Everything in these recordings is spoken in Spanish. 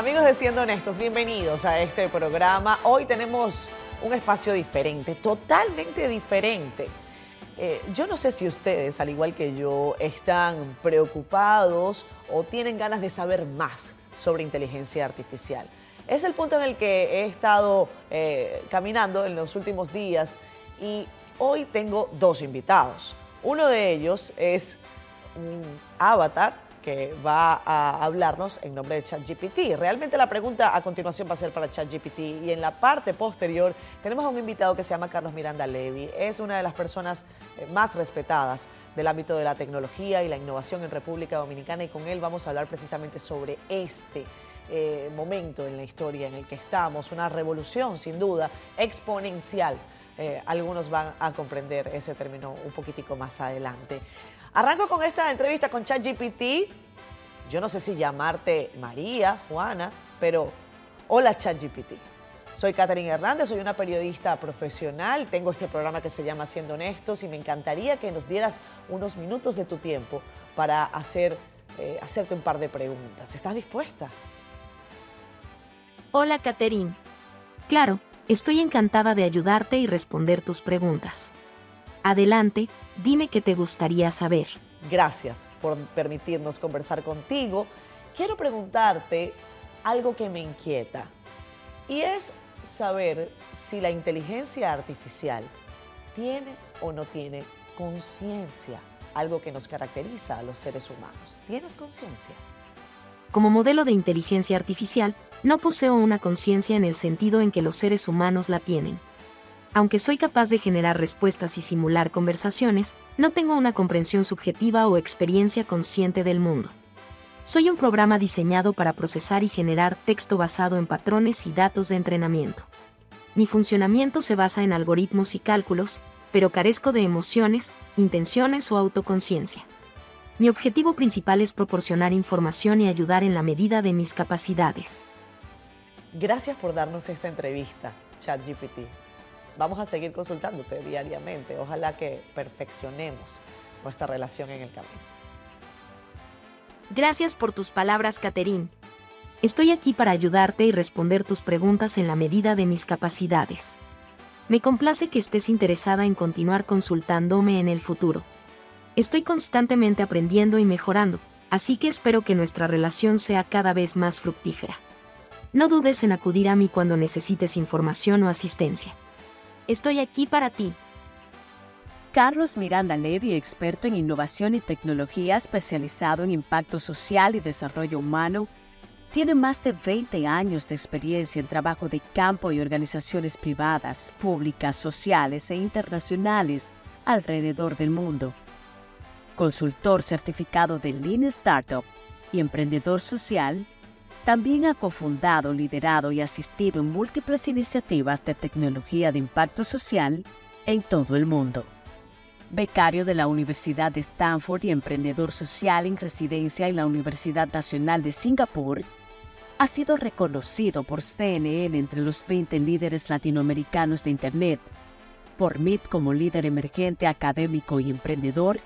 Amigos de Siendo Honestos, bienvenidos a este programa. Hoy tenemos un espacio diferente, totalmente diferente. Eh, yo no sé si ustedes, al igual que yo, están preocupados o tienen ganas de saber más sobre inteligencia artificial. Es el punto en el que he estado eh, caminando en los últimos días y hoy tengo dos invitados. Uno de ellos es un avatar que va a hablarnos en nombre de ChatGPT. Realmente la pregunta a continuación va a ser para ChatGPT y en la parte posterior tenemos a un invitado que se llama Carlos Miranda Levy. Es una de las personas eh, más respetadas del ámbito de la tecnología y la innovación en República Dominicana y con él vamos a hablar precisamente sobre este eh, momento en la historia en el que estamos, una revolución sin duda exponencial. Eh, algunos van a comprender ese término un poquitico más adelante. Arranco con esta entrevista con ChatGPT. Yo no sé si llamarte María, Juana, pero hola ChatGPT. Soy Catherine Hernández, soy una periodista profesional, tengo este programa que se llama Siendo Honestos y me encantaría que nos dieras unos minutos de tu tiempo para hacer, eh, hacerte un par de preguntas. ¿Estás dispuesta? Hola Catherine. Claro, estoy encantada de ayudarte y responder tus preguntas. Adelante, dime qué te gustaría saber. Gracias por permitirnos conversar contigo. Quiero preguntarte algo que me inquieta y es saber si la inteligencia artificial tiene o no tiene conciencia, algo que nos caracteriza a los seres humanos. ¿Tienes conciencia? Como modelo de inteligencia artificial, no poseo una conciencia en el sentido en que los seres humanos la tienen aunque soy capaz de generar respuestas y simular conversaciones, no tengo una comprensión subjetiva o experiencia consciente del mundo. Soy un programa diseñado para procesar y generar texto basado en patrones y datos de entrenamiento. Mi funcionamiento se basa en algoritmos y cálculos, pero carezco de emociones, intenciones o autoconciencia. Mi objetivo principal es proporcionar información y ayudar en la medida de mis capacidades. Gracias por darnos esta entrevista, ChatGPT vamos a seguir consultándote diariamente. Ojalá que perfeccionemos nuestra relación en el camino. Gracias por tus palabras, Caterín. Estoy aquí para ayudarte y responder tus preguntas en la medida de mis capacidades. Me complace que estés interesada en continuar consultándome en el futuro. Estoy constantemente aprendiendo y mejorando, así que espero que nuestra relación sea cada vez más fructífera. No dudes en acudir a mí cuando necesites información o asistencia. Estoy aquí para ti. Carlos Miranda Levy, experto en innovación y tecnología especializado en impacto social y desarrollo humano, tiene más de 20 años de experiencia en trabajo de campo y organizaciones privadas, públicas, sociales e internacionales alrededor del mundo. Consultor certificado de Lean Startup y emprendedor social, también ha cofundado, liderado y asistido en múltiples iniciativas de tecnología de impacto social en todo el mundo. Becario de la Universidad de Stanford y emprendedor social en residencia en la Universidad Nacional de Singapur, ha sido reconocido por CNN entre los 20 líderes latinoamericanos de Internet, por MIT como líder emergente académico y emprendedor,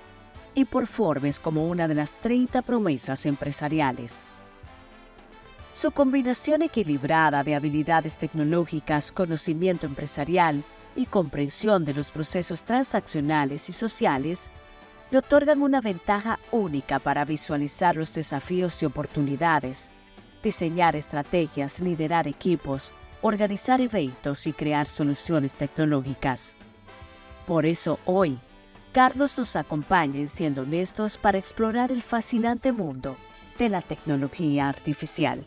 y por Forbes como una de las 30 promesas empresariales. Su combinación equilibrada de habilidades tecnológicas, conocimiento empresarial y comprensión de los procesos transaccionales y sociales le otorgan una ventaja única para visualizar los desafíos y oportunidades, diseñar estrategias, liderar equipos, organizar eventos y crear soluciones tecnológicas. Por eso hoy, Carlos nos acompaña en Siendo Honestos para explorar el fascinante mundo de la tecnología artificial.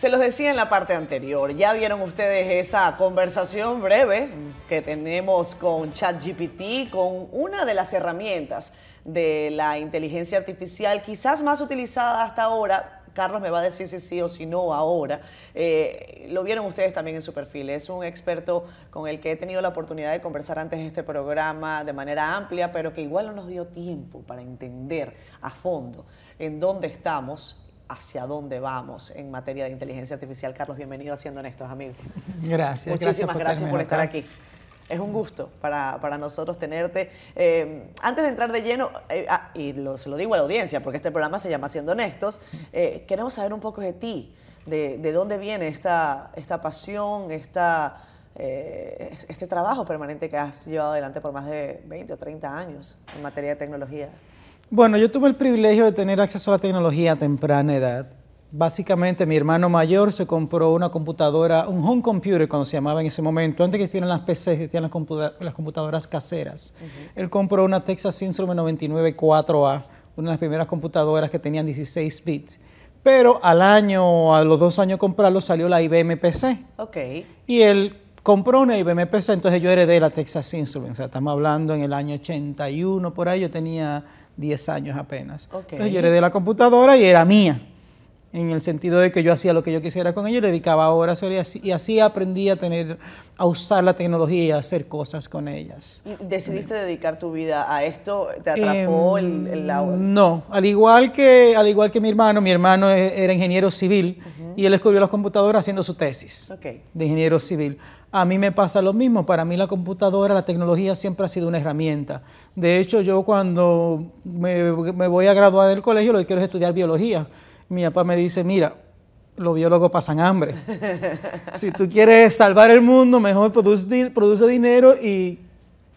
Se los decía en la parte anterior, ya vieron ustedes esa conversación breve que tenemos con ChatGPT, con una de las herramientas de la inteligencia artificial quizás más utilizada hasta ahora. Carlos me va a decir si sí o si no ahora. Eh, lo vieron ustedes también en su perfil. Es un experto con el que he tenido la oportunidad de conversar antes de este programa de manera amplia, pero que igual no nos dio tiempo para entender a fondo en dónde estamos hacia dónde vamos en materia de inteligencia artificial. Carlos, bienvenido a Siendo Honestos, amigos. Gracias. Muchísimas gracias por, estar aquí. Es un gusto para, nosotros tenerte. Eh, antes de entrar de lleno, eh, ah, y se lo digo a la audiencia, porque este programa se llama Siendo Honestos, eh, queremos saber un poco de ti. de, de dónde viene esta, esta pasión, esta, eh, este trabajo permanente que has llevado adelante por más de 20 o 30 años en materia de tecnología. Bueno, yo tuve el privilegio de tener acceso a la tecnología a temprana edad. Básicamente, mi hermano mayor se compró una computadora, un home computer, cuando se llamaba en ese momento, antes que existieran las PCs, existían las, las computadoras caseras. Él compró una Texas Instruments 99 4A, una de las primeras computadoras que tenían 16 bits. Pero al año, a los dos años de comprarlo, salió la IBM PC. Ok. Y él compró una IBM PC, entonces yo heredé la Texas Instruments. O sea, estamos hablando en el año 81, por ahí yo tenía 10 años apenas. Entonces yo heredé la computadora y era mía en el sentido de que yo hacía lo que yo quisiera con ella le dedicaba horas y así, y así aprendí a tener, a usar la tecnología y a hacer cosas con ellas. ¿Y decidiste dedicar tu vida a esto? ¿Te atrapó el, el, Em, No, al igual que al igual que mi hermano, mi hermano e- era ingeniero civil y él escogió las computadoras haciendo su tesis Ok. de ingeniero civil. A mí me pasa lo mismo, para mí la computadora, la tecnología siempre ha sido una herramienta. De hecho, yo cuando me, me voy a graduar del colegio lo que quiero es estudiar biología. Mi papá me dice, mira, los biólogos pasan hambre. si tú quieres salvar el mundo, mejor produce, produce dinero y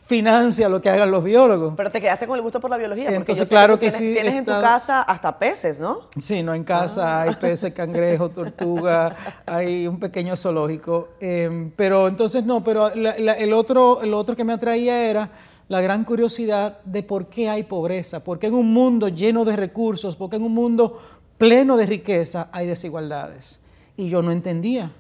financia lo que hagan los biólogos. Pero te quedaste con el gusto por la biología, porque Entonces, yo sé claro que, que tú sí, tienes, tienes en tu casa hasta peces, ¿no? Sí, no, en casa hay peces, cangrejo, tortuga, hay un pequeño zoológico. eh, pero entonces no, pero la- la- el, otro, el otro que me atraía era la gran curiosidad de por qué hay pobreza, por qué en un mundo lleno de recursos, por qué en un mundo pleno de riqueza hay desigualdades. Y yo no entendía.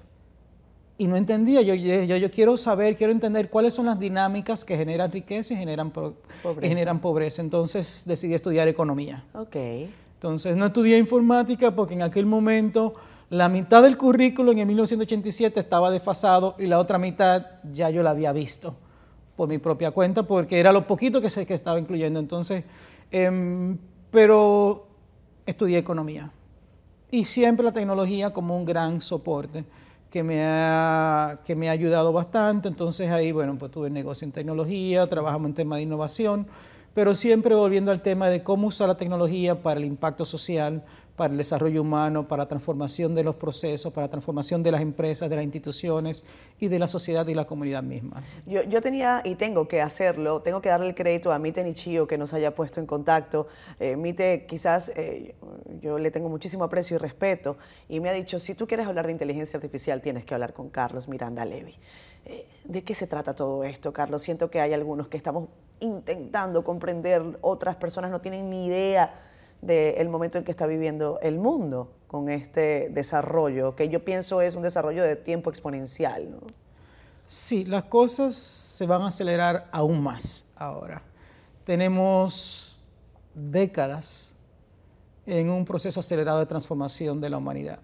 Y no entendía, yo, yo, yo quiero saber, quiero entender cuáles son las dinámicas que generan riqueza y generan, pro- Pobreza. y generan pobreza. Entonces decidí estudiar economía. Ok. Entonces no estudié informática porque en aquel momento la mitad del currículo en el 1987 estaba desfasado y la otra mitad ya yo la había visto por mi propia cuenta porque era lo poquito que se que estaba incluyendo. Entonces, em, pero estudié economía y siempre la tecnología como un gran soporte que me ha, que me ha ayudado bastante. Entonces ahí, bueno, pues tuve negocio en tecnología, trabajamos en temas de innovación, pero siempre volviendo al tema de cómo usar la tecnología para el impacto social, para el desarrollo humano, para la transformación de los procesos, para la transformación de las empresas, de las instituciones y de la sociedad y la comunidad misma. Yo, tenía y tengo que hacerlo, tengo que darle el crédito a Mite Nichio que nos haya puesto en contacto. Eh, Mite, quizás eh, yo le tengo muchísimo aprecio y respeto y me ha dicho, si tú quieres hablar de inteligencia artificial tienes que hablar con Carlos Miranda Levy. Eh, ¿De qué se trata todo esto, Carlos? Siento que hay algunos que estamos intentando comprender, otras personas no tienen ni idea del momento en que está viviendo el mundo con este desarrollo, que yo pienso es un desarrollo de tiempo exponencial. Sí, las cosas se van a acelerar aún más ahora. Tenemos décadas en un proceso acelerado de transformación de la humanidad.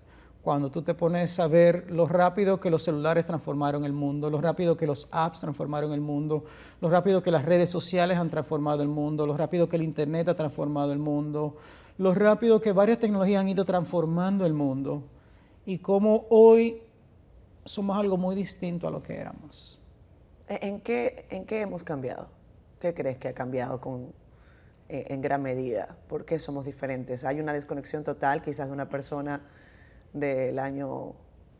Cuando tú te pones a ver lo rápido que los celulares transformaron el mundo, lo rápido que los apps transformaron el mundo, lo rápido que las redes sociales han transformado el mundo, lo rápido que el Internet ha transformado el mundo, lo rápido que varias tecnologías han ido transformando el mundo y cómo hoy somos algo muy distinto a lo que éramos. ¿En qué, ¿En qué hemos cambiado? ¿Qué crees que ha cambiado con, eh, en gran medida? ¿Por qué somos diferentes? ¿Hay una desconexión total quizás de una persona del año,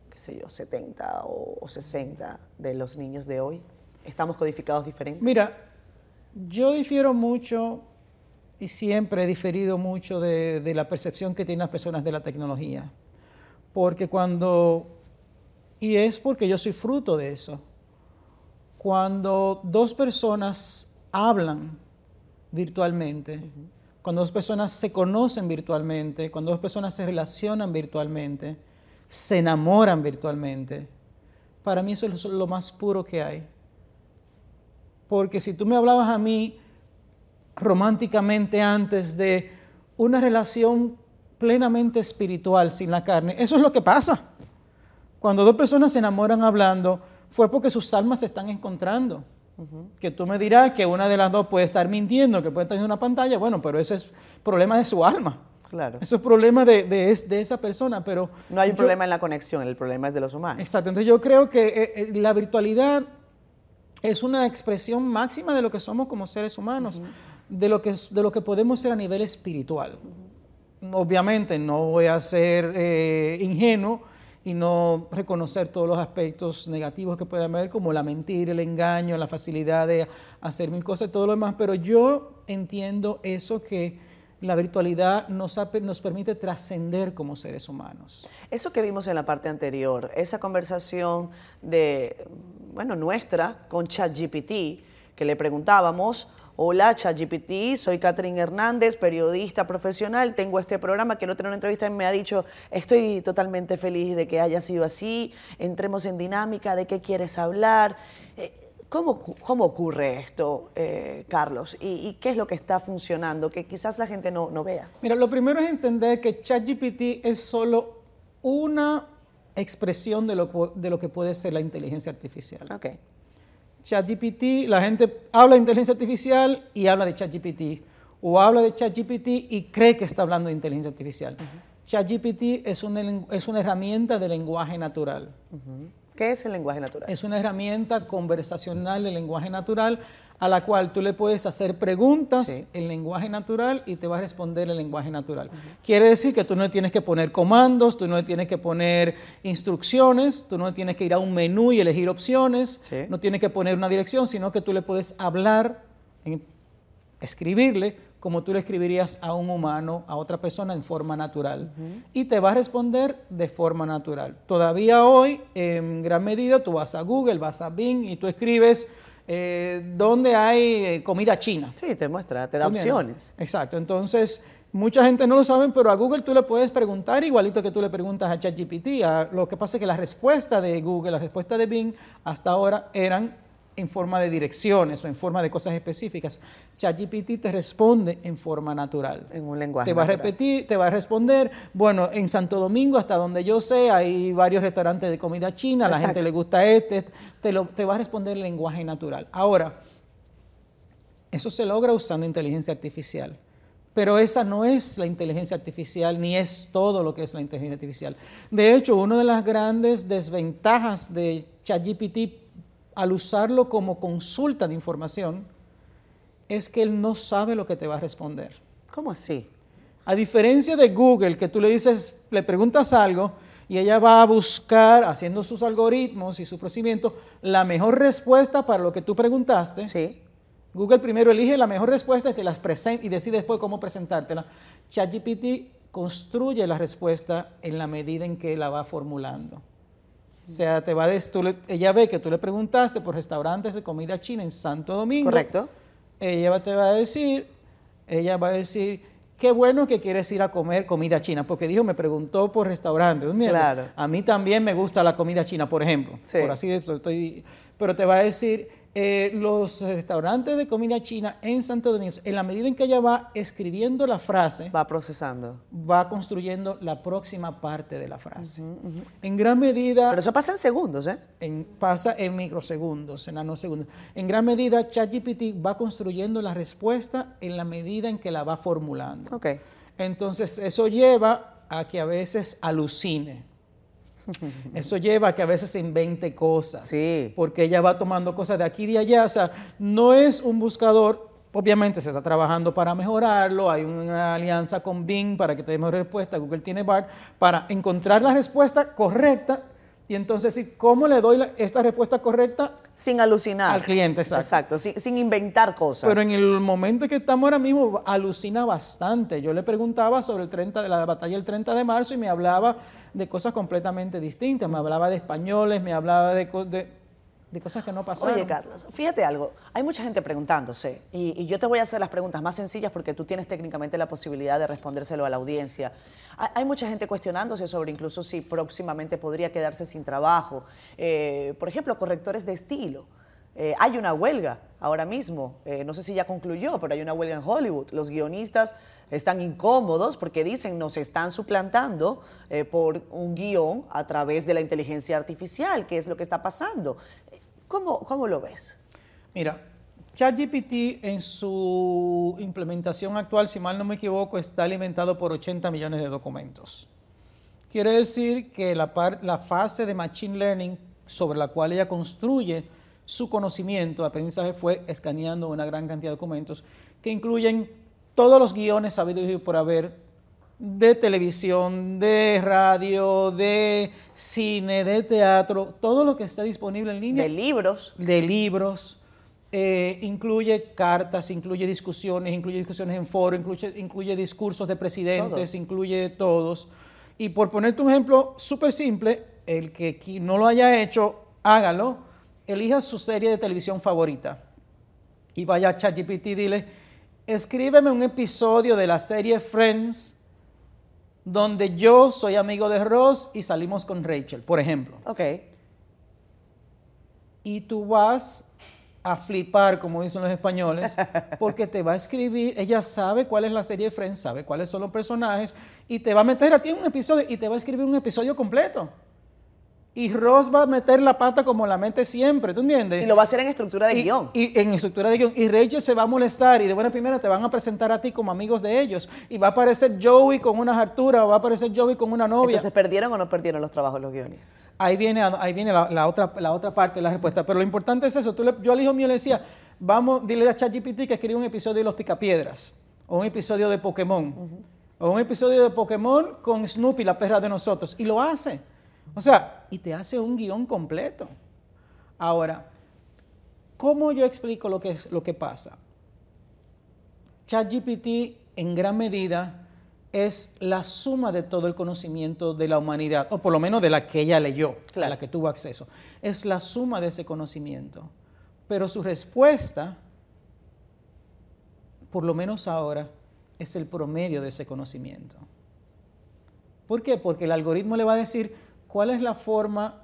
qué sé yo, 70 o, o 60 de los niños de hoy? ¿Estamos codificados diferentes? Mira, yo difiero mucho y siempre he diferido mucho de, de la percepción que tienen las personas de la tecnología. Porque cuando, y es porque yo soy fruto de eso, cuando dos personas hablan virtualmente, cuando dos personas se conocen virtualmente, cuando dos personas se relacionan virtualmente, se enamoran virtualmente, para mí eso es lo más puro que hay. Porque si tú me hablabas a mí románticamente antes de una relación plenamente espiritual sin la carne, eso es lo que pasa. Cuando dos personas se enamoran hablando, fue porque sus almas se están encontrando. Que tú me dirás que una de las dos puede estar mintiendo, que puede estar en una pantalla, bueno, pero ese es problema de su alma. Claro. Eso es problema de, de, es- de esa persona, pero... No hay un yo- problema en la conexión, el problema es de los humanos. Exacto, entonces yo creo que eh, eh, la virtualidad es una expresión máxima de lo que somos como seres humanos, de, lo que, de lo que podemos ser a nivel espiritual. Obviamente no voy a ser eh, ingenuo y no reconocer todos los aspectos negativos que puede haber, como la mentira, el engaño, la facilidad de hacer mil cosas y todo lo demás. Pero yo entiendo eso que la virtualidad nos, nos permite trascender como seres humanos. Eso que vimos en la parte anterior, esa conversación de, bueno, nuestra con ChatGPT, que le preguntábamos, Hola, ChatGPT, soy Catherine Hernández, periodista profesional. Tengo este programa que no tengo una entrevista y me ha dicho, estoy totalmente feliz de que haya sido así. Entremos en dinámica, de qué quieres hablar. Eh, ¿Cómo, ¿Cómo, ocurre esto, eh, Carlos? ¿Y, qué es lo que está funcionando que quizás la gente no, no vea? Mira, lo primero es entender que ChatGPT es solo una expresión de lo, de lo que puede ser la inteligencia artificial. Okay. ChatGPT, la gente habla de inteligencia artificial y habla de ChatGPT, o habla de ChatGPT y cree que está hablando de inteligencia artificial. ChatGPT es una, es una herramienta de lenguaje natural. ¿Qué es el lenguaje natural? Es una herramienta conversacional de lenguaje natural a la cual tú le puedes hacer preguntas en lenguaje natural y te va a responder en lenguaje natural. Quiere decir que tú no tienes que poner comandos, tú no tienes que poner instrucciones, tú no tienes que ir a un menú y elegir opciones, no tienes que poner una dirección, sino que tú le puedes hablar, escribirle como tú le escribirías a un humano, a otra persona en forma natural. Y te va a responder de forma natural. Todavía hoy, en gran medida, tú vas a Google, vas a Bing y tú escribes eh, ¿dónde hay eh, comida china? Sí, te muestra, te da opciones. Exacto, entonces mucha gente no lo sabe, pero a Google tú le puedes preguntar igualito que tú le preguntas a ChatGPT. Lo que pasa es que la respuesta de Google, la respuesta de Bing hasta ahora eran en forma de direcciones o en forma de cosas específicas. ChatGPT te responde en forma natural. En un lenguaje. Te va a repetir, te va a responder. Bueno, en Santo Domingo, hasta donde yo sé, hay varios restaurantes de comida china, a la gente le gusta este, te, lo, te va a responder en lenguaje natural. Ahora, eso se logra usando inteligencia artificial. Pero esa no es la inteligencia artificial, ni es todo lo que es la inteligencia artificial. De hecho, una de las grandes desventajas de ChatGPT al usarlo como consulta de información, es que él no sabe lo que te va a responder. ¿Cómo así? A diferencia de Google, que tú le dices, le preguntas algo y ella va a buscar, haciendo sus algoritmos y su procedimiento, la mejor respuesta para lo que tú preguntaste. Sí. Google primero elige la mejor respuesta y, te las presenta, y decide después cómo presentártela. ChatGPT construye la respuesta en la medida en que la va formulando. O sea, te va a ella ve que tú le preguntaste por restaurantes de comida china en Santo Domingo. Correcto. Ella te va a decir, ella va a decir, qué bueno que quieres ir a comer comida china, porque dijo, me preguntó por restaurantes. Claro. A mí también me gusta la comida china, por ejemplo. Sí. Por así estoy, pero te va a decir, eh, los restaurantes de comida china en Santo Domingo, en la medida en que ella va escribiendo la frase, va procesando, va construyendo la próxima parte de la frase. En gran medida... Pero eso pasa en segundos, ¿eh? En, pasa en microsegundos, en nanosegundos. En gran medida, ChatGPT va construyendo la respuesta en la medida en que la va formulando. Ok. Entonces, eso lleva a que a veces alucine. Eso lleva a que a veces se invente cosas. Sí. Porque ella va tomando cosas de aquí y de allá. O sea, no es un buscador. Obviamente se está trabajando para mejorarlo. Hay una alianza con Bing para que te dé mejor respuesta. Google tiene BART para encontrar la respuesta correcta y entonces, ¿cómo le doy esta respuesta correcta? Sin alucinar. Al cliente, exacto. Exacto, sin, inventar cosas. Pero en el momento que estamos ahora mismo, alucina bastante. Yo le preguntaba sobre el 30 de la batalla del 30 de marzo y me hablaba de cosas completamente distintas. Me hablaba de españoles, me hablaba de, de de cosas que no pasaron. Oye, Carlos, fíjate algo. Hay mucha gente preguntándose, y, yo te voy a hacer las preguntas más sencillas porque tú tienes técnicamente la posibilidad de respondérselo a la audiencia. Hay, mucha gente cuestionándose sobre incluso si próximamente podría quedarse sin trabajo. Eh, por ejemplo, correctores de estilo. Eh, hay una huelga ahora mismo, eh, no sé si ya concluyó, pero hay una huelga en Hollywood. Los guionistas están incómodos porque dicen nos están suplantando por un guion a través de la inteligencia artificial, que es lo que está pasando. ¿Cómo, cómo lo ves? Mira, ChatGPT en su implementación actual, si mal no me equivoco, está alimentado por 80 millones de documentos. Quiere decir que la, fase de Machine Learning sobre la cual ella construye su conocimiento aprendizaje fue escaneando una gran cantidad de documentos que incluyen todos los guiones sabidos por haber de televisión, de radio, de cine, de teatro, todo lo que está disponible en línea. De libros. De libros. Eh, incluye cartas, incluye discusiones, incluye discusiones en foro, incluye, incluye discursos de presidentes, incluye todos. Y por ponerte un ejemplo súper simple, el que no lo haya hecho, hágalo, elija su serie de televisión favorita y vaya a ChatGPT y dile, escríbeme un episodio de la serie Friends donde yo soy amigo de Ross y salimos con Rachel, por ejemplo. Ok. Y tú vas a flipar, como dicen los españoles, porque te va a escribir, ella sabe cuál es la serie de Friends, sabe cuáles son los personajes, y te va a meter a ti en un episodio y te va a escribir un episodio completo. Y Ross va a meter la pata como la mente siempre, ¿tú entiendes? Y lo va a hacer en estructura de guion. Y en estructura de guion. Y Rachel se va a molestar y de buena primera te van a presentar a ti como amigos de ellos. Y va a aparecer Joey con una hartura o va a aparecer Joey con una novia. Entonces, ¿perdieron o no perdieron los trabajos los guionistas? Ahí viene, ahí viene la, otra, la otra parte de la respuesta. Pero lo importante es eso. yo al hijo mío le decía, vamos, dile a ChatGPT que escriba un episodio de Los Picapiedras. O un episodio de Pokémon. O un episodio de Pokémon con Snoopy, la perra de nosotros. Y lo hace. O sea, y te hace un guion completo. Ahora, ¿cómo yo explico lo que, lo que pasa? ChatGPT en gran medida es la suma de todo el conocimiento de la humanidad, o por lo menos de la que ella leyó, a la que tuvo acceso. Es la suma de ese conocimiento. Pero su respuesta, por lo menos ahora, es el promedio de ese conocimiento. ¿Por qué? Porque el algoritmo le va a decir, ¿cuál es la forma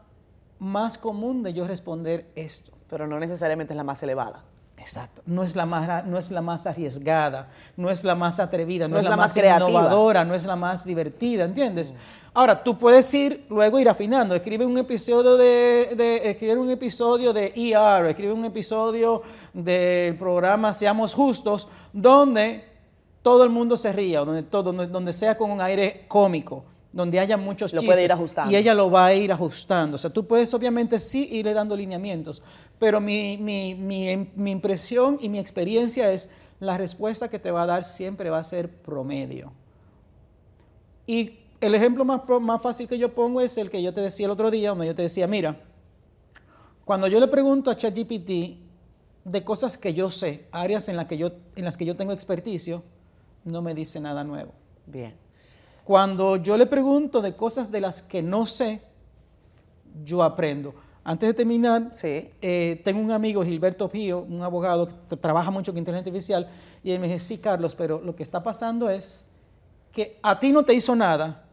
más común de yo responder esto? Pero no necesariamente es la más elevada. Exacto. No es la más, no es la más arriesgada, no es la más atrevida, no, es, la, más, innovadora, no es la más divertida, ¿entiendes? Mm. Ahora, tú puedes ir, luego ir afinando. Escribe un episodio de, de un episodio de ER, escribe un episodio del programa Seamos Justos, donde todo el mundo se ría, donde, todo, donde sea con un aire cómico donde haya muchos lo Puede ir ajustando. Y ella lo va a ir ajustando. O sea, tú puedes obviamente sí irle dando lineamientos, pero mi, impresión y mi experiencia es la respuesta que te va a dar siempre va a ser promedio. Y el ejemplo más, más fácil que yo pongo es el que yo te decía el otro día, donde yo te decía, mira, cuando yo le pregunto a ChatGPT de cosas que yo sé, áreas en, que yo, en las que yo tengo experticio, no me dice nada nuevo. Bien. Cuando yo le pregunto de cosas de las que no sé, yo aprendo. Antes de terminar, eh, tengo un amigo, Gilberto Pío, un abogado que trabaja mucho con inteligencia artificial, y él me dice, sí, Carlos, pero lo que está pasando es que a ti no te hizo nada,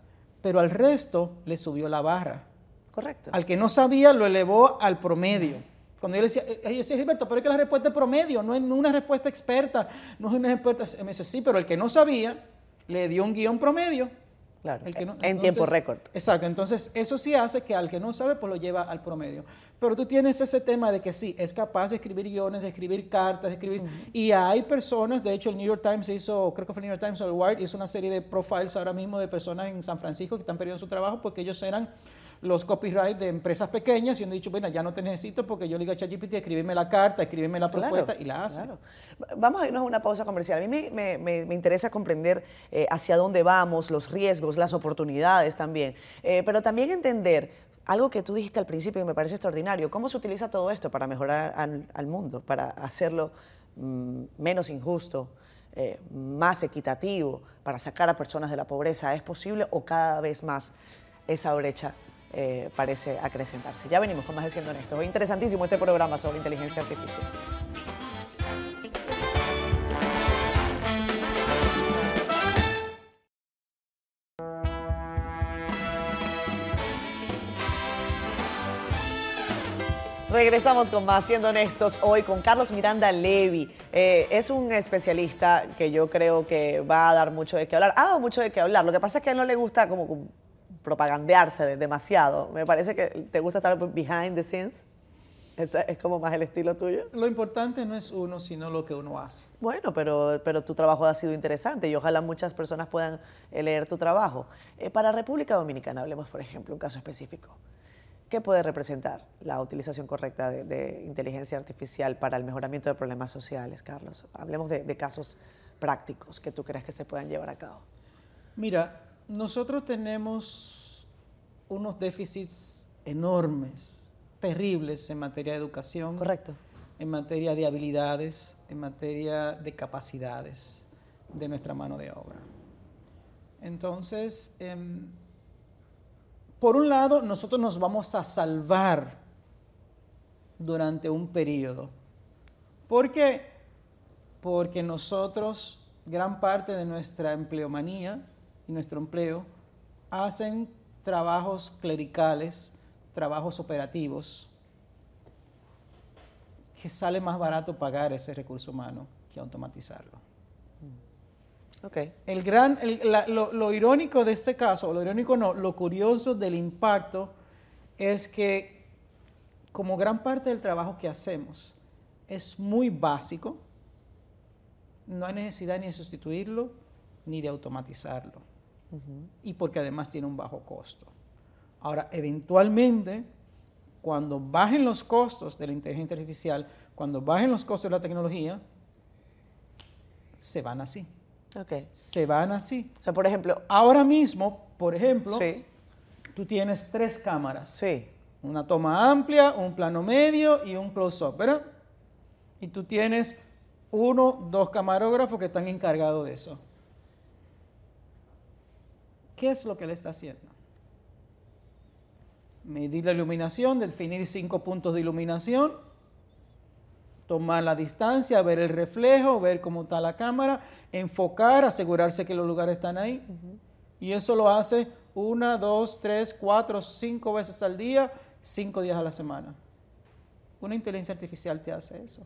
pero al resto le subió la barra. Correcto. Al que no sabía lo elevó al promedio. Cuando yo le decía, eh, yo decía, Gilberto, pero es que la respuesta es promedio, no es una respuesta experta, no es una respuesta... Me dice, sí, pero el que no sabía le dio un guion promedio Claro, en tiempo récord. Exacto, entonces eso sí hace que al que no sabe, pues lo lleva al promedio. Pero tú tienes ese tema de que sí, es capaz de escribir guiones, de escribir cartas, de escribir... Y hay personas, de hecho el New York Times hizo, creo que fue el New York Times o el Wired, hizo una serie de profiles ahora mismo de personas en San Francisco que están perdiendo su trabajo porque ellos eran los copyright de empresas pequeñas y han dicho, bueno, ya no te necesito porque yo le digo a ChatGPT, escríbeme la carta, escríbeme la propuesta y la hace. Vamos a irnos a una pausa comercial. A mí me, interesa comprender eh, hacia dónde vamos, los riesgos, las oportunidades también, eh, pero también entender algo que tú dijiste al principio y me parece extraordinario, cómo se utiliza todo esto para mejorar al, mundo, para hacerlo mm, menos injusto, eh, más equitativo, para sacar a personas de la pobreza. ¿Es posible o cada vez más esa brecha eh, parece acrecentarse. Ya venimos con más de Siendo Honestos. Interesantísimo este programa sobre inteligencia artificial. Regresamos con más, siendo honestos, hoy con Carlos Miranda Levi. Eh, es un especialista que yo creo que va a dar mucho de qué hablar. Ha dado mucho de qué hablar. Lo que pasa es que a él no le gusta como propagandearse demasiado. Me parece que te gusta estar behind the scenes. Es, es, como más el estilo tuyo. Lo importante no es uno, sino lo que uno hace. Bueno, pero, pero tu trabajo ha sido interesante y ojalá muchas personas puedan eh, leer tu trabajo. Eh, para República Dominicana, hablemos, por ejemplo, un caso específico. ¿Qué puede representar la utilización correcta de, inteligencia artificial para el mejoramiento de problemas sociales, Carlos? Hablemos de, de casos prácticos que tú crees que se puedan llevar a cabo. Mira, nosotros tenemos unos déficits enormes, terribles en materia de educación. Correcto. En materia de habilidades, en materia de capacidades de nuestra mano de obra. Entonces, em, por un lado, nosotros nos vamos a salvar durante un periodo. ¿Por qué? Porque nosotros, gran parte de nuestra empleomanía y nuestro empleo, hacen trabajos clericales, trabajos operativos, que sale más barato pagar ese recurso humano que automatizarlo. Okay. El gran, lo, lo, irónico de este caso, lo irónico no, lo curioso del impacto es que como gran parte del trabajo que hacemos es muy básico, no hay necesidad ni de sustituirlo ni de automatizarlo. Y porque además tiene un bajo costo. Ahora, eventualmente, cuando bajen los costos de la inteligencia artificial, cuando bajen los costos de la tecnología, se van así. Okay. Se van así. O sea, por ejemplo. Ahora mismo, por ejemplo, tú tienes tres cámaras. Sí. Una toma amplia, un plano medio y un close-up, ¿verdad? Y tú tienes uno, dos camarógrafos que están encargados de eso. ¿Qué es lo que él está haciendo? Medir la iluminación, definir cinco puntos de iluminación, tomar la distancia, ver el reflejo, ver cómo está la cámara, enfocar, asegurarse que los lugares están ahí. Y eso lo hace una, dos, tres, cuatro, cinco veces al día, cinco días a la semana. Una inteligencia artificial te hace eso.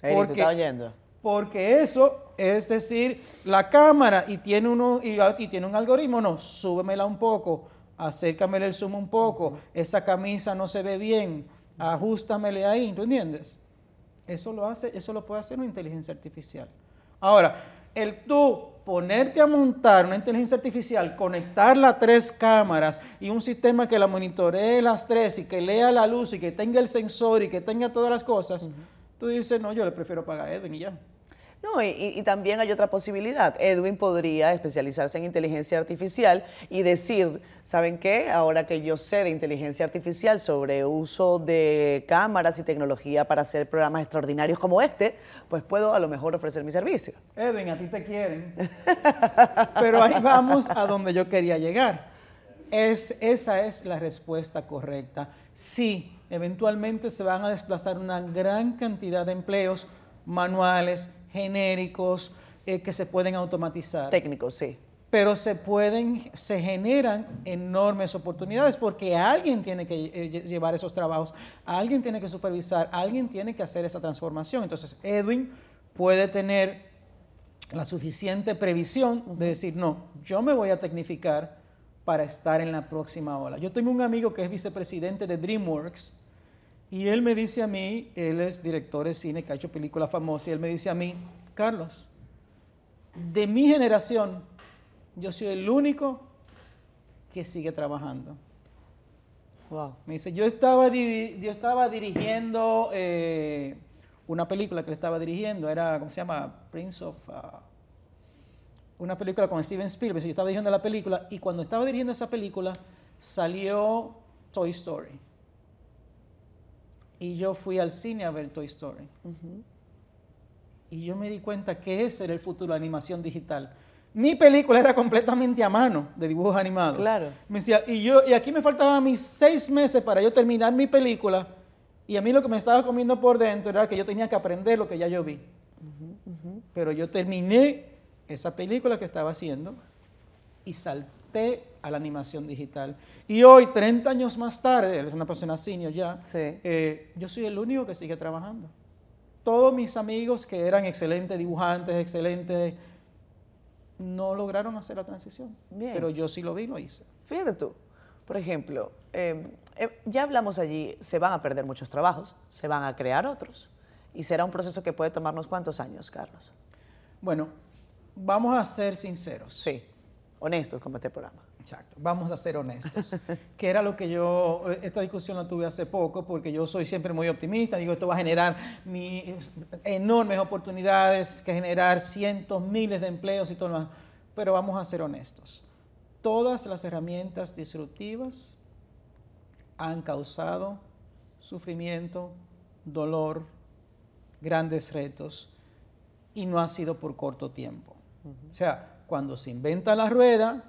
porque, oyendo? Porque eso, es decir, la cámara y tiene, uno, y, tiene un algoritmo, no, súbemela un poco, acércamele el zoom un poco, esa camisa no se ve bien, ajustamele ahí, ¿tú entiendes? Eso lo hace, eso lo puede hacer una inteligencia artificial. Ahora, el tú ponerte a montar una inteligencia artificial, conectarla a tres cámaras y un sistema que la monitoree las tres y que lea la luz y que tenga el sensor y que tenga todas las cosas, tú dices, no, yo le prefiero pagar a Edwin y ya. No, y, también hay otra posibilidad. Edwin podría especializarse en inteligencia artificial y decir, ¿saben qué? Ahora que yo sé de inteligencia artificial sobre uso de cámaras y tecnología para hacer programas extraordinarios como este, pues puedo a lo mejor ofrecer mi servicio. Edwin, a ti te quieren. Pero ahí vamos a donde yo quería llegar. Es, esa es la respuesta correcta. Sí, eventualmente se van a desplazar una gran cantidad de empleos manuales, genéricos eh, que se pueden automatizar. Técnicos, sí. Pero se pueden, se generan enormes oportunidades porque alguien tiene que eh, llevar esos trabajos, alguien tiene que supervisar, alguien tiene que hacer esa transformación. Entonces, Edwin puede tener la suficiente previsión de decir, no, yo me voy a tecnificar para estar en la próxima ola. Yo tengo un amigo que es vicepresidente de DreamWorks, y él me dice a mí, él es director de cine que ha hecho películas famosas, y él me dice a mí, Carlos, de mi generación, yo soy el único que sigue trabajando. Wow. Me dice, yo estaba, yo estaba dirigiendo eh, una película que le estaba dirigiendo, era, ¿cómo se llama? Prince of... Uh, una película con Steven Spielberg. Yo estaba dirigiendo la película y cuando estaba dirigiendo esa película salió Toy Story y yo fui al cine a ver Toy Story. Y yo me di cuenta que ese era el futuro de la animación digital. Mi película era completamente a mano, de dibujos animados. Claro. Me decía, y, yo, y aquí me faltaban mis seis meses para yo terminar mi película. Y a mí lo que me estaba comiendo por dentro era que yo tenía que aprender lo que ya yo vi. Pero yo terminé esa película que estaba haciendo y salté a la animación digital. Y hoy, 30 años más tarde, él es una persona senior ya, eh, yo soy el único que sigue trabajando. Todos mis amigos que eran excelentes dibujantes, excelentes, no lograron hacer la transición. Pero yo sí lo vi, lo hice. Fíjate tú, por ejemplo, em, em, ya hablamos allí, se van a perder muchos trabajos, se van a crear otros. Y será un proceso que puede tomarnos cuántos años, Carlos. Bueno, vamos a ser sinceros. Sí, honestos como este programa. Exacto, vamos a ser honestos. que era lo que yo, esta discusión la tuve hace poco porque yo soy siempre muy optimista, digo, esto va a generar enormes oportunidades, que generar cientos, miles de empleos y todo lo demás. pero vamos a ser honestos. Todas las herramientas disruptivas han causado sufrimiento, dolor, grandes retos y no ha sido por corto tiempo. O sea, cuando se inventa la rueda,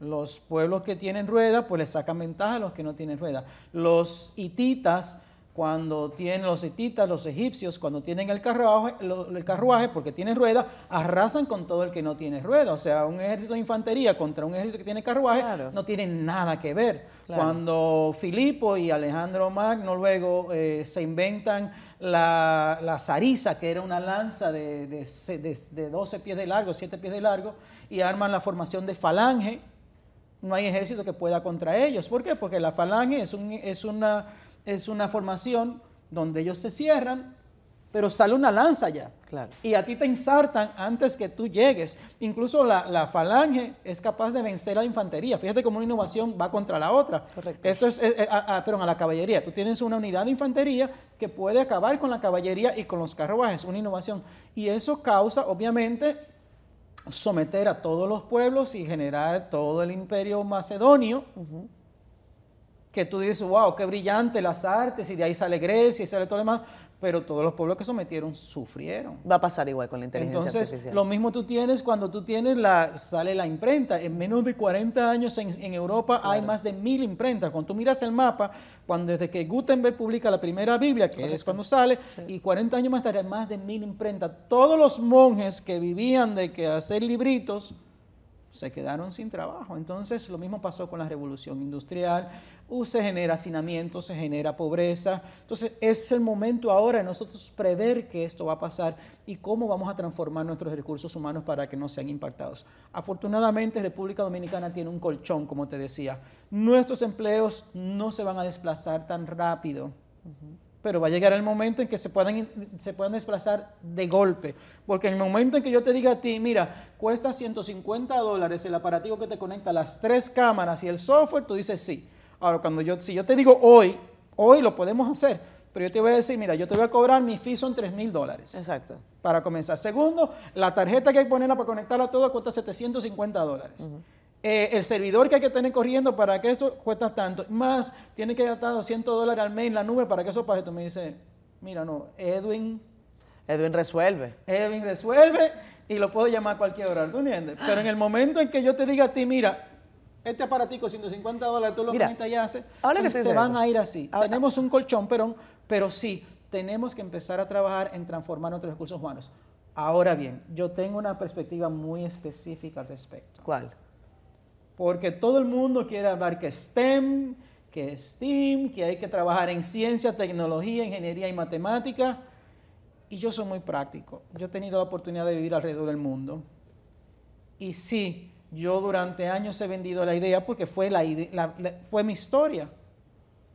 los pueblos que tienen rueda, pues le sacan ventaja a los que no tienen rueda. Los hititas cuando tienen los hititas, los egipcios, cuando tienen el carruaje, el carruaje, porque tienen rueda, arrasan con todo el que no tiene rueda. O sea, un ejército de infantería contra un ejército que tiene carruaje no tiene nada que ver. Cuando Filipo y Alejandro Magno luego eh, se inventan la, la, zariza, que era una lanza de, de, 12 pies de largo, 7 pies de largo, y arman la formación de falange, no hay ejército que pueda contra ellos. ¿Por qué? Porque la falange es, un, es una es una formación donde ellos se cierran, pero sale una lanza ya. Claro. Y a ti te ensartan antes que tú llegues. Incluso la, falange es capaz de vencer a la infantería. Fíjate cómo una innovación va contra la otra. Correcto. Esto es, eh, eh, pero a la caballería. Tú tienes una unidad de infantería que puede acabar con la caballería y con los carruajes, una innovación. Y eso causa, obviamente, someter a todos los pueblos y generar todo el imperio macedonio que tú dices, wow, qué brillante las artes, y de ahí sale Grecia y sale todo lo demás, pero todos los pueblos que sometieron sufrieron. Va a pasar igual con la inteligencia Entonces, artificial. lo mismo tú tienes cuando tú tienes la, sale la imprenta. En menos de 40 años en, Europa hay más de mil imprentas. Cuando tú miras el mapa, cuando desde que Gutenberg publica la primera Biblia, que es cuando sale, y 40 años más tarde hay más de mil imprentas. Todos los monjes que vivían de que hacer libritos, se quedaron sin trabajo. Entonces lo mismo pasó con la revolución industrial, uh, se genera hacinamiento, se genera pobreza. Entonces es el momento ahora de nosotros prever que esto va a pasar y cómo vamos a transformar nuestros recursos humanos para que no sean impactados. Afortunadamente República Dominicana tiene un colchón, como te decía. Nuestros empleos no se van a desplazar tan rápido pero va a llegar el momento en que se puedan, se puedan desplazar de golpe. Porque en el momento en que yo te diga a ti, mira, cuesta 150 dólares el aparativo que te conecta las tres cámaras y el software, tú dices sí. Ahora, cuando yo, si yo te digo hoy, hoy lo podemos hacer, pero yo te voy a decir, mira, yo te voy a cobrar, mi fee son 3 mil dólares. Exacto. Para comenzar. Segundo, la tarjeta que hay que ponerla para conectarla toda cuesta 750 dólares. Eh, el servidor que hay que tener corriendo para que eso cuesta tanto. Más, tiene que gastar 200 dólares al mes en la nube para que eso pase. Tú me dices, mira, no, Edwin. Edwin resuelve. Edwin resuelve y lo puedo llamar a cualquier hora, ¿tú entiendes? Pero en el momento en que yo te diga a ti, mira, este aparatico 150 dólares, tú lo conectas y haces, ahora que se van a ir así. tenemos un colchón, pero, pero sí, tenemos que empezar a trabajar en transformar nuestros recursos humanos. Ahora bien, yo tengo una perspectiva muy específica al respecto. ¿Cuál? Porque todo el mundo quiere hablar que STEM, que STEAM, que hay que trabajar en ciencia, tecnología, ingeniería y matemática. Y yo soy muy práctico. Yo he tenido la oportunidad de vivir alrededor del mundo. Y sí, yo durante años he vendido la idea porque fue, fue mi historia.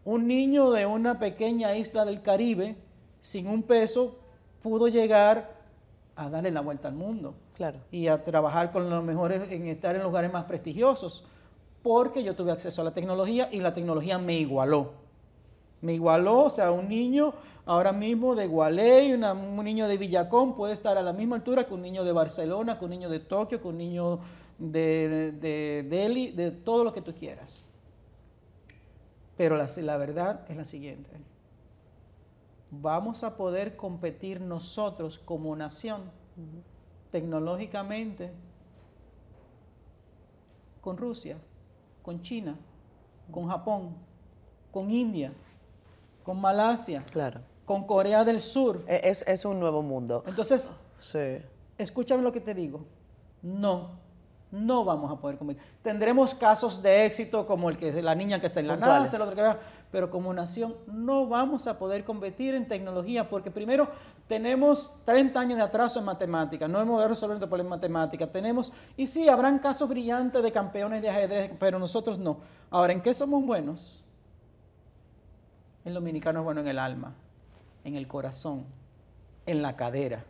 Un niño de una pequeña isla del Caribe, sin un peso, pudo llegar a darle la vuelta al mundo. Claro. Y a trabajar con los mejores, en estar en lugares más prestigiosos, porque yo tuve acceso a la tecnología y la tecnología me igualó. Me igualó, o sea, un niño ahora mismo de Gualey, un niño de Villacón puede estar a la misma altura que un niño de Barcelona, que un niño de Tokio, que un niño de, de Delhi, de todo lo que tú quieras. Pero la, la verdad es la siguiente. Vamos a poder competir nosotros como nación tecnológicamente con Rusia, con China, con Japón, con India, con Malasia, claro. con Corea del Sur. E, es, es un nuevo mundo. Entonces, escúchame lo que te digo. No, no vamos a poder competir. Tendremos casos de éxito como el que la niña que está en la NASA, el otro que va, pero como nación no vamos a poder competir en tecnología porque primero tenemos 30 años de atraso en matemáticas, no hemos resolver el problema en matemáticas, tenemos, y sí, habrán casos brillantes de campeones de ajedrez, pero nosotros no. Ahora, ¿en qué somos buenos? El dominicano es bueno en el alma, en el corazón, en la cadera.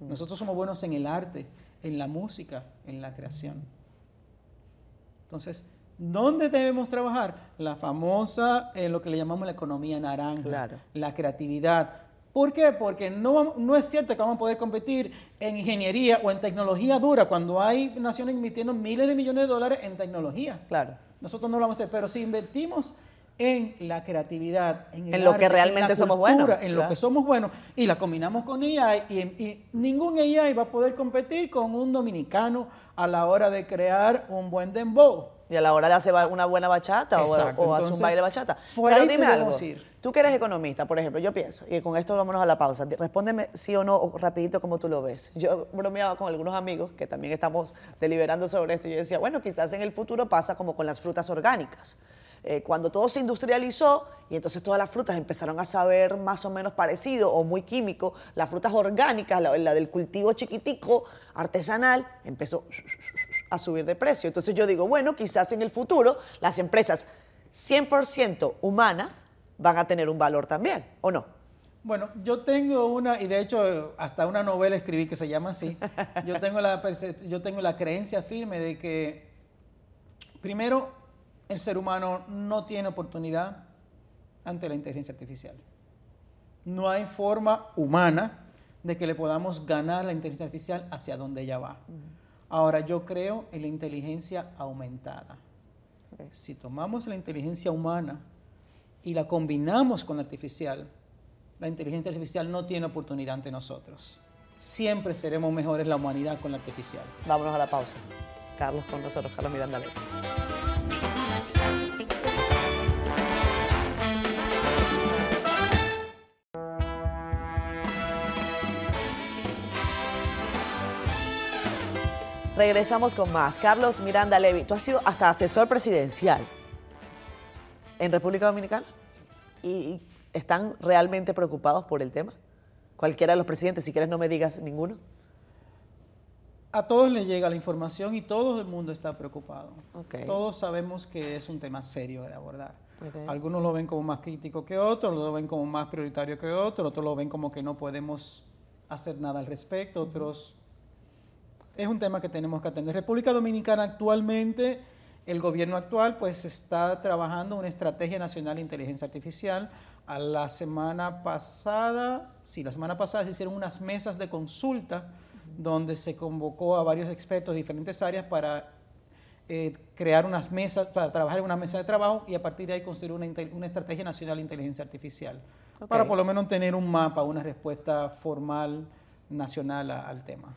Nosotros somos buenos en el arte, en la música, en la creación. Entonces, ¿Dónde debemos trabajar? La famosa, en lo que le llamamos la economía naranja, la creatividad. ¿Por qué? Porque no, no es cierto que vamos a poder competir en ingeniería o en tecnología dura cuando hay naciones invirtiendo miles de millones de dólares en tecnología. Claro. Nosotros no lo vamos a hacer, pero si invertimos en la creatividad, en, en lo que realmente somos buenos. En lo que somos buenos y la combinamos con AI y, y, ningún AI va a poder competir con un dominicano a la hora de crear un buen dembow. Y a la hora de hacer una buena bachata o, o hacer un baile bachata. Por Pero ahí dime algo. Ir. Tú que eres economista, por ejemplo, yo pienso, y con esto vámonos a la pausa, respóndeme sí o no, o rapidito como tú lo ves. Yo bromeaba con algunos amigos que también estamos deliberando sobre esto y yo decía, bueno, quizás en el futuro pasa como con las frutas orgánicas. Eh, cuando todo se industrializó y entonces todas las frutas empezaron a saber más o menos parecido o muy químico, las frutas orgánicas, la, la del cultivo chiquitico, artesanal, empezó a subir de precio. Entonces yo digo, bueno, quizás en el futuro las empresas 100% humanas van a tener un valor también, ¿o no? Bueno, yo tengo una, y de hecho hasta una novela escribí que se llama así, yo tengo la, yo tengo la creencia firme de que, primero, el ser humano no tiene oportunidad ante la inteligencia artificial. No hay forma humana de que le podamos ganar la inteligencia artificial hacia donde ella va. Uh -huh. Ahora, yo creo en la inteligencia aumentada. Okay. Si tomamos la inteligencia humana y la combinamos con la artificial, la inteligencia artificial no tiene oportunidad ante nosotros. Siempre seremos mejores la humanidad con la artificial. Vámonos a la pausa. Carlos con nosotros, Carlos Miranda Ley. Regresamos con más. Carlos Miranda Levy, tú has sido hasta asesor presidencial en República Dominicana. ¿Y están realmente preocupados por el tema? Cualquiera de los presidentes, si quieres no me digas ninguno. A todos les llega la información y todo el mundo está preocupado. Okay. Todos sabemos que es un tema serio de abordar. Okay. Algunos lo ven como más crítico que otros, lo ven como más prioritario que otros, otros lo ven como que no podemos hacer nada al respecto, otros es un tema que tenemos que atender. República Dominicana actualmente, el gobierno actual, pues está trabajando una estrategia nacional de inteligencia artificial. A la semana pasada, sí, la semana pasada se hicieron unas mesas de consulta donde se convocó a varios expertos de diferentes áreas para eh, crear unas mesas, para trabajar en una mesa de trabajo y a partir de ahí construir una, una estrategia nacional de inteligencia artificial. Okay. Para por lo menos tener un mapa, una respuesta formal nacional a, al tema.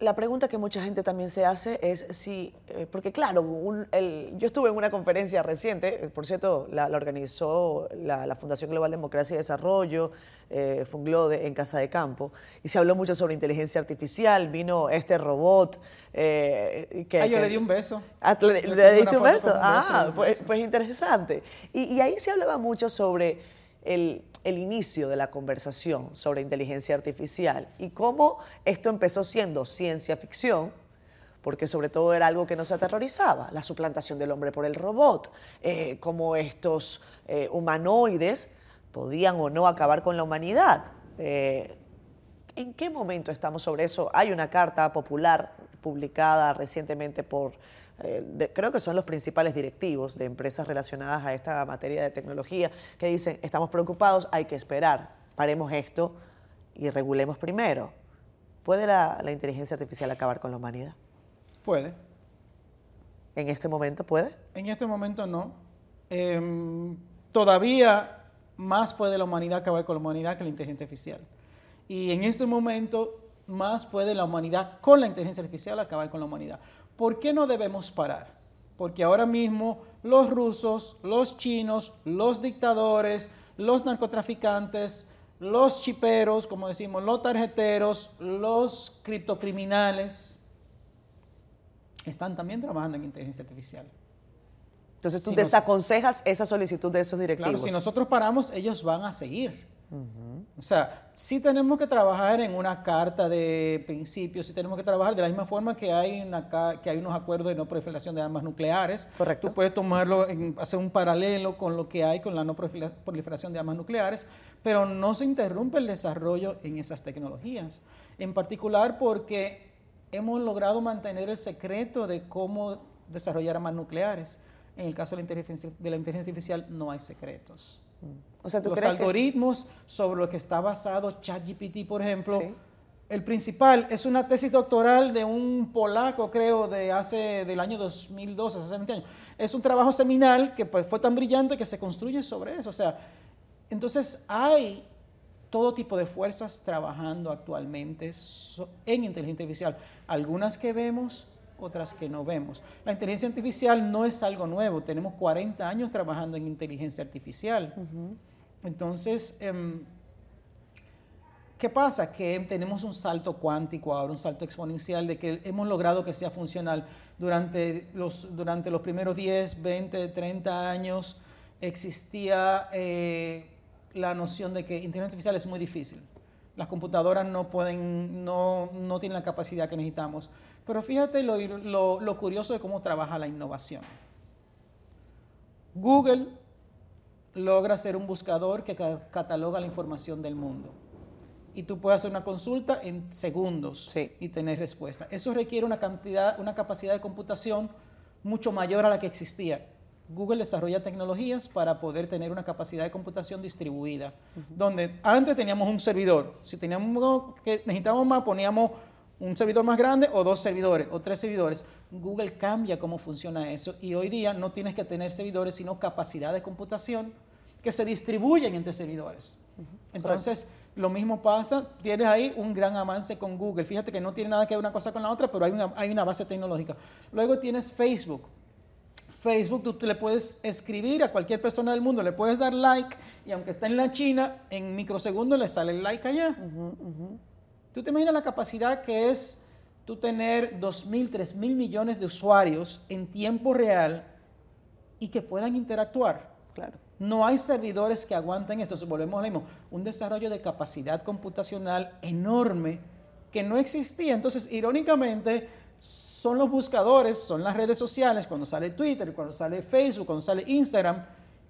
La pregunta que mucha gente también se hace es si, eh, porque claro, un, el, yo estuve en una conferencia reciente, eh, por cierto, la, la organizó la, la, Fundación Global Democracia y Desarrollo, eh, Funglode, en Casa de Campo, y se habló mucho sobre inteligencia artificial, vino este robot. Eh, que, ah, yo que, le di un beso. Ah, ¿Le, le, le diste un beso? Ah, un beso, pues, pues, interesante. Y, y ahí se hablaba mucho sobre el, inicio de la conversación sobre inteligencia artificial y cómo esto empezó siendo ciencia ficción, porque sobre todo era algo que nos aterrorizaba, la suplantación del hombre por el robot, eh, cómo estos eh, humanoides podían o no acabar con la humanidad. Eh, ¿En qué momento estamos sobre eso? Hay una carta popular publicada recientemente por eh, de, creo que son los principales directivos de empresas relacionadas a esta materia de tecnología, que dicen, estamos preocupados, hay que esperar, paremos esto y regulemos primero. ¿Puede la, la inteligencia artificial acabar con la humanidad? Puede. ¿En este momento puede? En este momento no. Eh, todavía más puede la humanidad acabar con la humanidad que la inteligencia artificial. Y en este momento más puede la humanidad con la inteligencia artificial acabar con la humanidad. ¿Por qué no debemos parar? Porque ahora mismo los rusos, los chinos, los dictadores, los narcotraficantes, los chiperos, como decimos, los tarjeteros, los criptocriminales, están también trabajando en inteligencia artificial. Entonces tú si desaconsejas nos, esa solicitud de esos directivos. Claro, si nosotros paramos, ellos van a seguir. Uh -huh. O sea, sí tenemos que trabajar en una carta de principios, sí tenemos que trabajar de la misma forma que hay, una, que hay unos acuerdos de no proliferación de armas nucleares. Correcto. Tú puedes tomarlo, en, hacer un paralelo con lo que hay con la no proliferación de armas nucleares, pero no se interrumpe el desarrollo en esas tecnologías. En particular porque hemos logrado mantener el secreto de cómo desarrollar armas nucleares. En el caso de la inteligencia, de la inteligencia artificial no hay secretos. O sea, ¿tú Los crees que- algoritmos sobre lo que está basado ChatGPT, por ejemplo, Sí. el principal es una tesis doctoral de un polaco, creo, de hace del año 2012, hace 20 años. Es un trabajo seminal que pues, fue tan brillante que se construye sobre eso. O sea, entonces hay todo tipo de fuerzas trabajando actualmente en inteligencia artificial. Algunas que vemos, otras que no vemos. La inteligencia artificial no es algo nuevo. Tenemos 40 años trabajando en inteligencia artificial. Entonces, em, ¿qué pasa? Que tenemos un salto cuántico ahora, un salto exponencial de que hemos logrado que sea funcional. Durante los, durante los primeros 10, 20, 30 años existía eh, la noción de que inteligencia artificial es muy difícil. Las computadoras no pueden, no, no tienen la capacidad que necesitamos. Pero fíjate lo, lo- lo curioso de cómo trabaja la innovación. Google logra ser un buscador que ca- cataloga la información del mundo. Y tú puedes hacer una consulta en segundos Sí. y tener respuesta. Eso requiere una cantidad, una capacidad de computación mucho mayor a la que existía. Google desarrolla tecnologías para poder tener una capacidad de computación distribuida, donde antes teníamos un servidor. Si teníamos que necesitábamos más, poníamos un servidor más grande o dos servidores o tres servidores. Google cambia cómo funciona eso y hoy día no tienes que tener servidores, sino capacidad de computación que se distribuyen entre servidores. Entonces, lo mismo pasa, tienes ahí un gran avance con Google. Fíjate que no tiene nada que ver una cosa con la otra, pero hay una, hay una base tecnológica. Luego tienes Facebook. Facebook, tú, tú le puedes escribir a cualquier persona del mundo, le puedes dar like y aunque está en la China, en microsegundos le sale el like allá. ¿Tú te imaginas la capacidad que es tú tener 2.000, 3.000 millones de usuarios en tiempo real y que puedan interactuar? Claro. No hay servidores que aguanten esto. Entonces, volvemos a lo mismo. Un desarrollo de capacidad computacional enorme que no existía. Entonces, irónicamente, son los buscadores, son las redes sociales, cuando sale Twitter, cuando sale Facebook, cuando sale Instagram,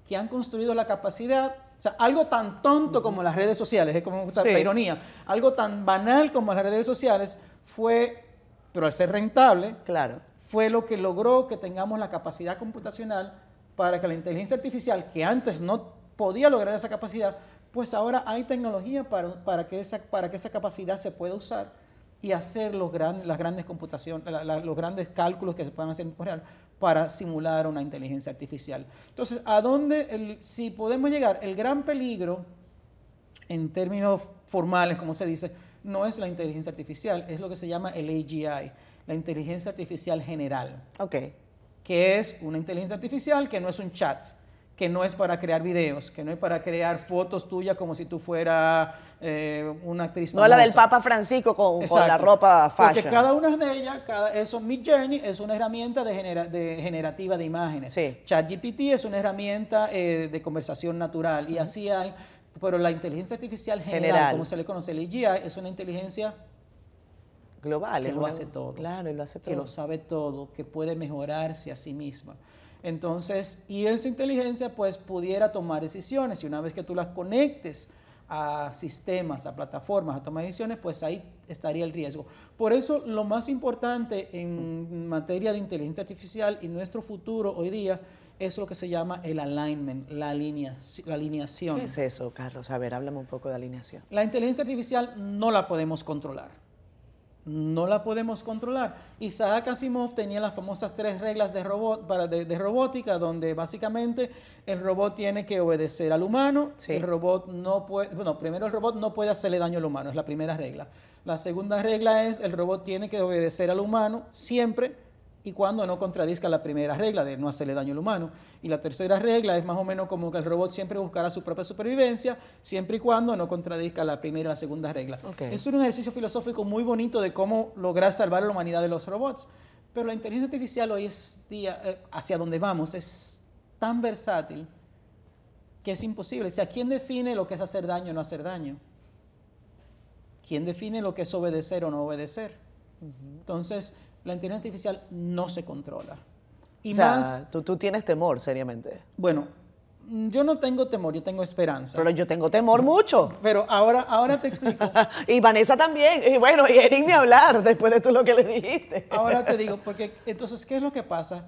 que han construido la capacidad. O sea, algo tan tonto como las redes sociales, es como Sí. la ironía, algo tan banal como las redes sociales fue, pero al ser rentable, Claro. fue lo que logró que tengamos la capacidad computacional para que la inteligencia artificial, que antes no podía lograr esa capacidad, pues ahora hay tecnología para, para, que, esa, para que esa capacidad se pueda usar y hacer los, gran, las grandes computaciones, la- la- los grandes cálculos que se puedan hacer en tiempo real para simular una inteligencia artificial. Entonces, ¿a dónde, el- si podemos llegar? El gran peligro en términos formales, como se dice, no es la inteligencia artificial, es lo que se llama el AGI, la inteligencia artificial general, Ok. que es una inteligencia artificial que no es un chat, que no es para crear videos, que no es para crear fotos tuyas como si tú fueras eh, una actriz No la del famosa. Papa Francisco con, con la ropa fashion. Porque cada una de ellas, cada, eso, Midjourney es una herramienta de, genera- de generativa de imágenes. Sí. ChatGPT es una herramienta eh, de conversación natural y así hay, pero la inteligencia artificial general, General. como se le conoce, el AGI, es una inteligencia Global. que lo una- hace todo. Claro, y lo hace todo. que lo sabe todo, que puede mejorarse a sí misma. Entonces, y esa inteligencia pues pudiera tomar decisiones y una vez que tú las conectes a sistemas, a plataformas, a tomar decisiones, pues ahí estaría el riesgo. Por eso lo más importante en materia de inteligencia artificial y nuestro futuro hoy día es lo que se llama el alignment, la, alinea- la alineación. ¿Qué es eso, Carlos? A ver, háblame un poco de alineación. La inteligencia artificial no la podemos controlar. No la podemos controlar. Isaac Asimov tenía las famosas tres reglas de, robot, para de, de robótica, donde básicamente el robot tiene que obedecer al humano. Sí. El robot no puede, bueno, primero el robot no puede hacerle daño al humano, es la primera regla. La segunda regla es el robot tiene que obedecer al humano siempre y cuando no contradizca la primera regla de no hacerle daño al humano. Y la tercera regla es más o menos como que el robot siempre buscará su propia supervivencia, siempre y cuando no contradizca la primera y la segunda regla. Ok. Es un ejercicio filosófico muy bonito de cómo lograr salvar a la humanidad de los robots. Pero la inteligencia artificial hoy es día, eh, hacia donde vamos, es tan versátil que es imposible. O sea, ¿quién define lo que es hacer daño o no hacer daño? ¿Quién define lo que es obedecer o no obedecer? Entonces, la inteligencia artificial no se controla. Y o sea, más, tú, tú tienes temor, seriamente. bueno, yo no tengo temor, yo tengo esperanza. Pero yo tengo temor mucho. Pero ahora, ahora te explico. y Vanessa también. Y bueno, y Eric ni hablar después de tú lo que le dijiste. Ahora te digo, porque entonces, ¿qué es lo que pasa?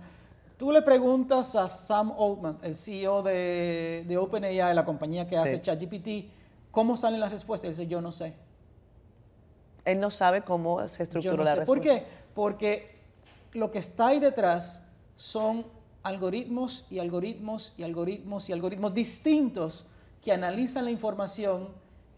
Tú le preguntas a Sam Altman, el CEO de, de OpenAI, la compañía que Sí. hace ChatGPT, ¿cómo salen las respuestas? Él dice, yo no sé. Él no sabe cómo se Yo estructura no la sé. respuesta. ¿Por qué? Porque lo que está ahí detrás son algoritmos y algoritmos y algoritmos y algoritmos distintos que analizan la información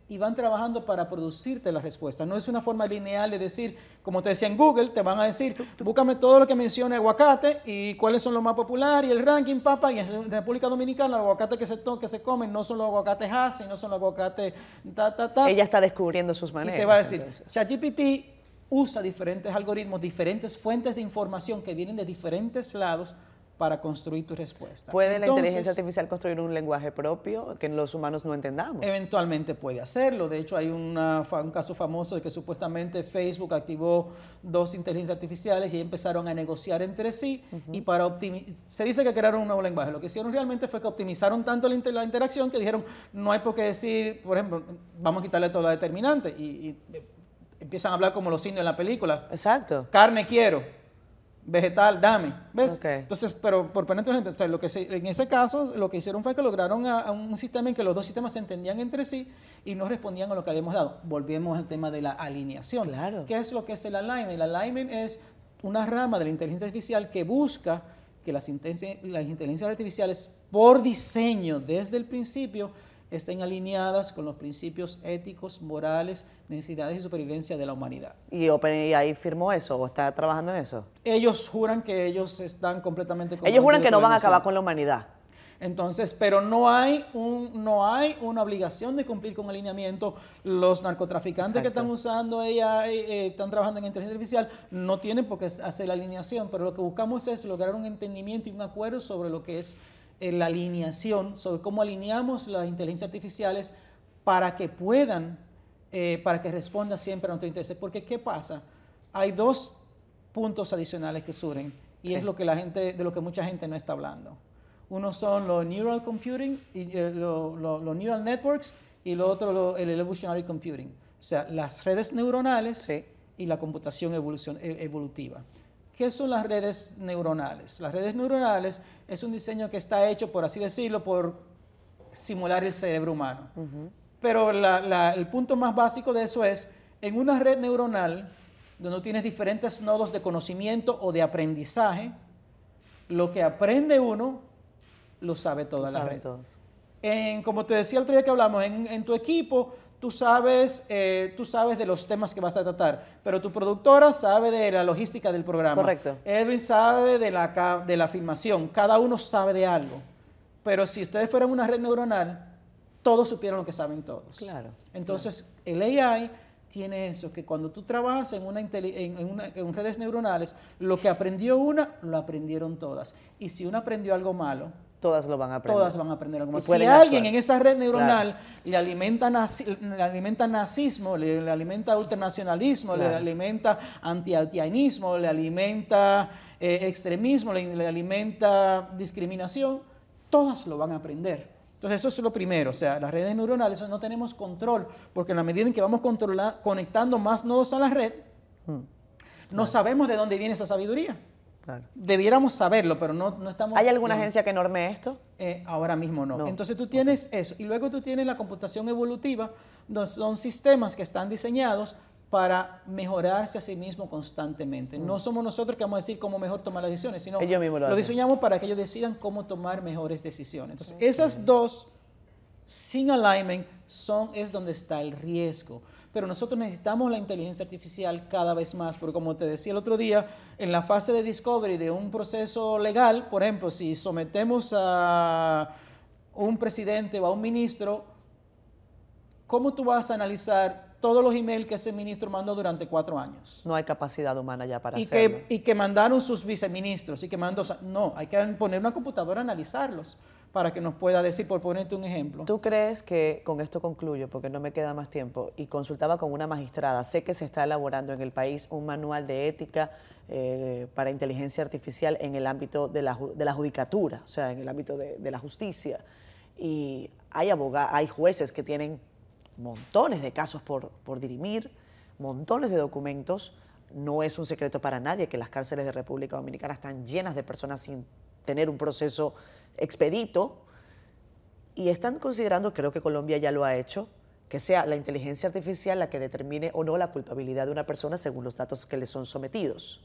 y van trabajando para producirte la respuesta. No es una forma lineal de decir, como te decía en Google, te van a decir, búscame todo lo que menciona aguacate y cuáles son los más populares y el ranking, papá, y en República Dominicana los aguacates que se, que se comen no son los aguacates Hass, no son los aguacates ta, ta, ta. Ella está descubriendo sus Y maneras. te va a decir. ChatGPT usa diferentes algoritmos, diferentes fuentes de información que vienen de diferentes lados para construir tu respuesta. ¿Puede la inteligencia artificial construir un lenguaje propio que los humanos no entendamos? Eventualmente puede hacerlo. De hecho, hay una un caso famoso de que supuestamente Facebook activó dos inteligencias artificiales y empezaron a negociar entre sí. Y para optimizar, se dice que crearon un nuevo lenguaje. Lo que hicieron realmente fue que optimizaron tanto la, inter- la interacción que dijeron, no hay por qué decir, por ejemplo, vamos a quitarle toda la determinante. Y, y, empiezan a hablar como los indios en la película. Exacto. Carne quiero, vegetal dame, ¿ves? Ok. Entonces, pero por ejemplo, o sea, lo que se- en ese caso lo que hicieron fue que lograron a, a un sistema en que los dos sistemas se entendían entre sí y no respondían a lo que habíamos dado. Volvemos al tema de la alineación. Claro. ¿Qué es lo que es el alignment? El alignment es una rama de la inteligencia artificial que busca que las inteligencias artificiales, por diseño desde el principio, estén alineadas con los principios éticos, morales, necesidades y supervivencia de la humanidad. ¿Y OpenAI firmó eso o está trabajando en eso? Ellos juran que ellos están completamente Ellos juran que no van a acabar con la humanidad. Entonces, pero no hay, un, no hay una obligación de cumplir con alineamiento. Los narcotraficantes que están usando AI, eh, están trabajando en inteligencia artificial, no tienen por qué hacer la alineación, pero lo que buscamos es lograr un entendimiento y un acuerdo sobre lo que es la alineación, sobre cómo alineamos las inteligencias artificiales para que puedan, eh, para que respondan siempre a nuestros intereses. Porque, ¿qué pasa? Hay dos puntos adicionales que surgen y Sí. es lo que la gente, de lo que mucha gente no está hablando. Uno son los neural computing, y, eh, lo- lo- los neural networks, y lo otro lo- el evolutionary computing. O sea, las redes neuronales Sí. y la computación evolutiva. ¿Qué son las redes neuronales? Las redes neuronales es un diseño que está hecho, por así decirlo, por simular el cerebro humano. Pero la- la- el punto más básico de eso es, en una red neuronal, donde tienes diferentes nodos de conocimiento o de aprendizaje, lo que aprende uno, lo sabe toda Lo la saben red. todos. En, como te decía el otro día que hablamos, en, en tu equipo tú sabes, eh, tú sabes de los temas que vas a tratar, pero tu productora sabe de la logística del programa. Correcto. Edwin sabe de la, de la filmación, cada uno sabe de algo. Pero si ustedes fueran una red neuronal, todos supieran lo que saben todos. Claro, Entonces, el AI tiene eso, que cuando tú trabajas en, una, en una- en redes neuronales, lo que aprendió una, lo aprendieron todas. Y si una aprendió algo malo, Todas lo van a aprender. todas van a aprender algo. Si alguien actuar. en esa red neuronal le, alimenta nazi- le alimenta nazismo, le, le alimenta ultranacionalismo, le alimenta anti-haitianismo, le alimenta eh, extremismo, le, le alimenta discriminación, todas lo van a aprender. Entonces eso es lo primero, o sea, las redes neuronales eso no tenemos control, porque en la medida en que vamos conectando más nodos a la red, no sabemos de dónde viene esa sabiduría. Claro. Debiéramos saberlo, pero no, no estamos... ¿Hay alguna no. agencia que norme esto? Eh, ahora mismo no. No. Entonces tú tienes eso. Y luego tú tienes la computación evolutiva, donde son sistemas que están diseñados para mejorarse a sí mismo constantemente. No somos nosotros que vamos a decir cómo mejor tomar las decisiones, sino Mm. Ellos mismos lo lo diseñamos para que ellos decidan cómo tomar mejores decisiones. Entonces, esas dos, sin alignment, son, es donde está el riesgo. Pero nosotros necesitamos la inteligencia artificial cada vez más, porque como te decía el otro día, en la fase de discovery de un proceso legal, por ejemplo, si sometemos a un presidente o a un ministro, ¿cómo tú vas a analizar todos los emails que ese ministro mandó durante cuatro años? No hay capacidad humana ya para y hacerlo. que, y que mandaron sus viceministros y que mandó, no, hay que poner una computadora a analizarlos para que nos pueda decir, por ponerte un ejemplo. ¿Tú crees que, con esto concluyo, porque no me queda más tiempo, y consultaba con una magistrada, sé que se está elaborando en el país un manual de ética eh, para inteligencia artificial en el ámbito de la, de la judicatura, o sea, en el ámbito de, la justicia. Y hay abogados, hay jueces que tienen montones de casos por, por dirimir, montones de documentos. No es un secreto para nadie que las cárceles de República Dominicana están llenas de personas sin tener un proceso expedito. Y están considerando, creo que Colombia ya lo ha hecho, que sea la inteligencia artificial la que determine o no la culpabilidad de una persona según los datos que le son sometidos.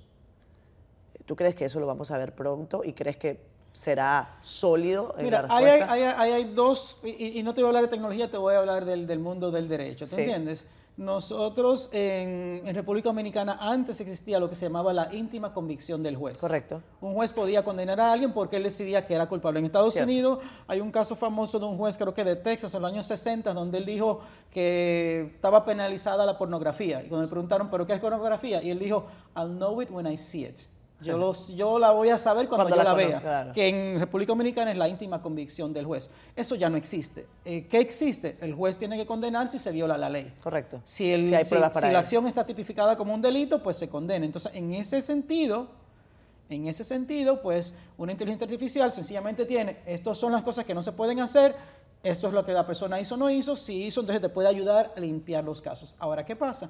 ¿Tú crees que eso lo vamos a ver pronto y crees que será sólido en Mira, la respuesta? hay, hay- dos, y, y no te voy a hablar de tecnología, te voy a hablar del, del mundo del derecho, ¿te Sí. entiendes? Nosotros en, en República Dominicana antes existía lo que se llamaba la íntima convicción del juez. Correcto. Un juez podía condenar a alguien porque él decidía que era culpable. En Estados Cierto. Unidos hay un caso famoso de un juez, creo que de Texas, en los años 60, donde él dijo que estaba penalizada la pornografía. Y cuando le preguntaron, ¿pero qué es pornografía? Y él dijo, I'll know it when I see it. Yo, los- yo la voy a saber cuando, Cuando yo la vea. claro. Que en República Dominicana es la íntima convicción del juez. Eso ya no existe. Eh, ¿Qué existe? El juez tiene que condenar si se viola la ley. Correcto. Si, el- Si hay si- pruebas si para la acción está tipificada como un delito, pues se condena. Entonces, en ese sentido, en ese sentido, pues una inteligencia artificial sencillamente tiene, estas son las cosas que no se pueden hacer, esto es lo que la persona hizo o no hizo, si hizo, entonces te puede ayudar a limpiar los casos. Ahora, ¿qué pasa?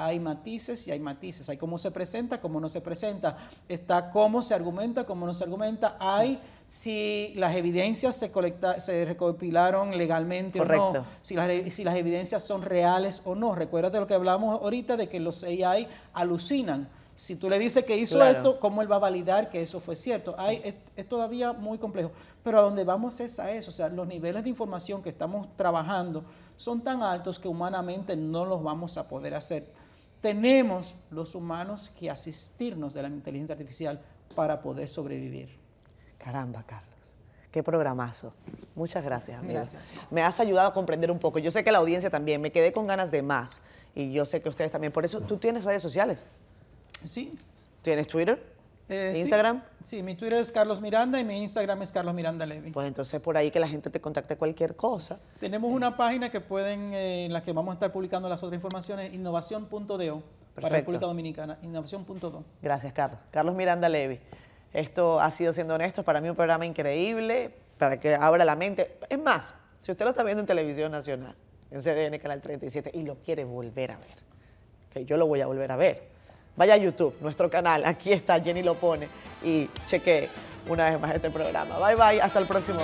Hay matices y hay matices. Hay cómo se presenta, cómo no se presenta. Está cómo se argumenta, cómo no se argumenta. Hay si las evidencias se, colecta, se recopilaron legalmente o no si las, si las evidencias son reales o no. Recuérdate lo que hablamos ahorita de que los AI alucinan. Si tú le dices que hizo Claro. esto, ¿cómo él va a validar que eso fue cierto? Hay, es, es todavía muy complejo. Pero a donde vamos es a eso. O sea, los niveles de información que estamos trabajando son tan altos que humanamente no los vamos a poder hacer. Tenemos los humanos que asistirnos de la inteligencia artificial para poder sobrevivir. Caramba, Carlos. Qué programazo. Muchas gracias. Gracias. Me has ayudado a comprender un poco. Yo sé que la audiencia también. Me quedé con ganas de más. Y yo sé que ustedes también. Por eso, ¿tú tienes redes sociales? Sí. ¿Tienes Twitter? Eh, sí. ¿Instagram? Sí, mi Twitter es Carlos Miranda y mi Instagram es Carlos Miranda Levy. Pues entonces por ahí que la gente te contacte cualquier cosa. Tenemos una página que pueden, eh, en la que vamos a estar publicando las otras informaciones, innovación.do para. República Dominicana, innovación.do. Gracias, Carlos. Carlos Miranda Levy. Esto ha sido, siendo honestos, para mí un programa increíble, para que abra la mente. Es más, si usted lo está viendo en televisión nacional, en CDN Canal 37, y lo quiere volver a ver, que yo lo voy a volver a ver, vaya a YouTube, nuestro canal, aquí está, Jenny lo pone, y cheque una vez más este programa. Bye bye, hasta el próximo.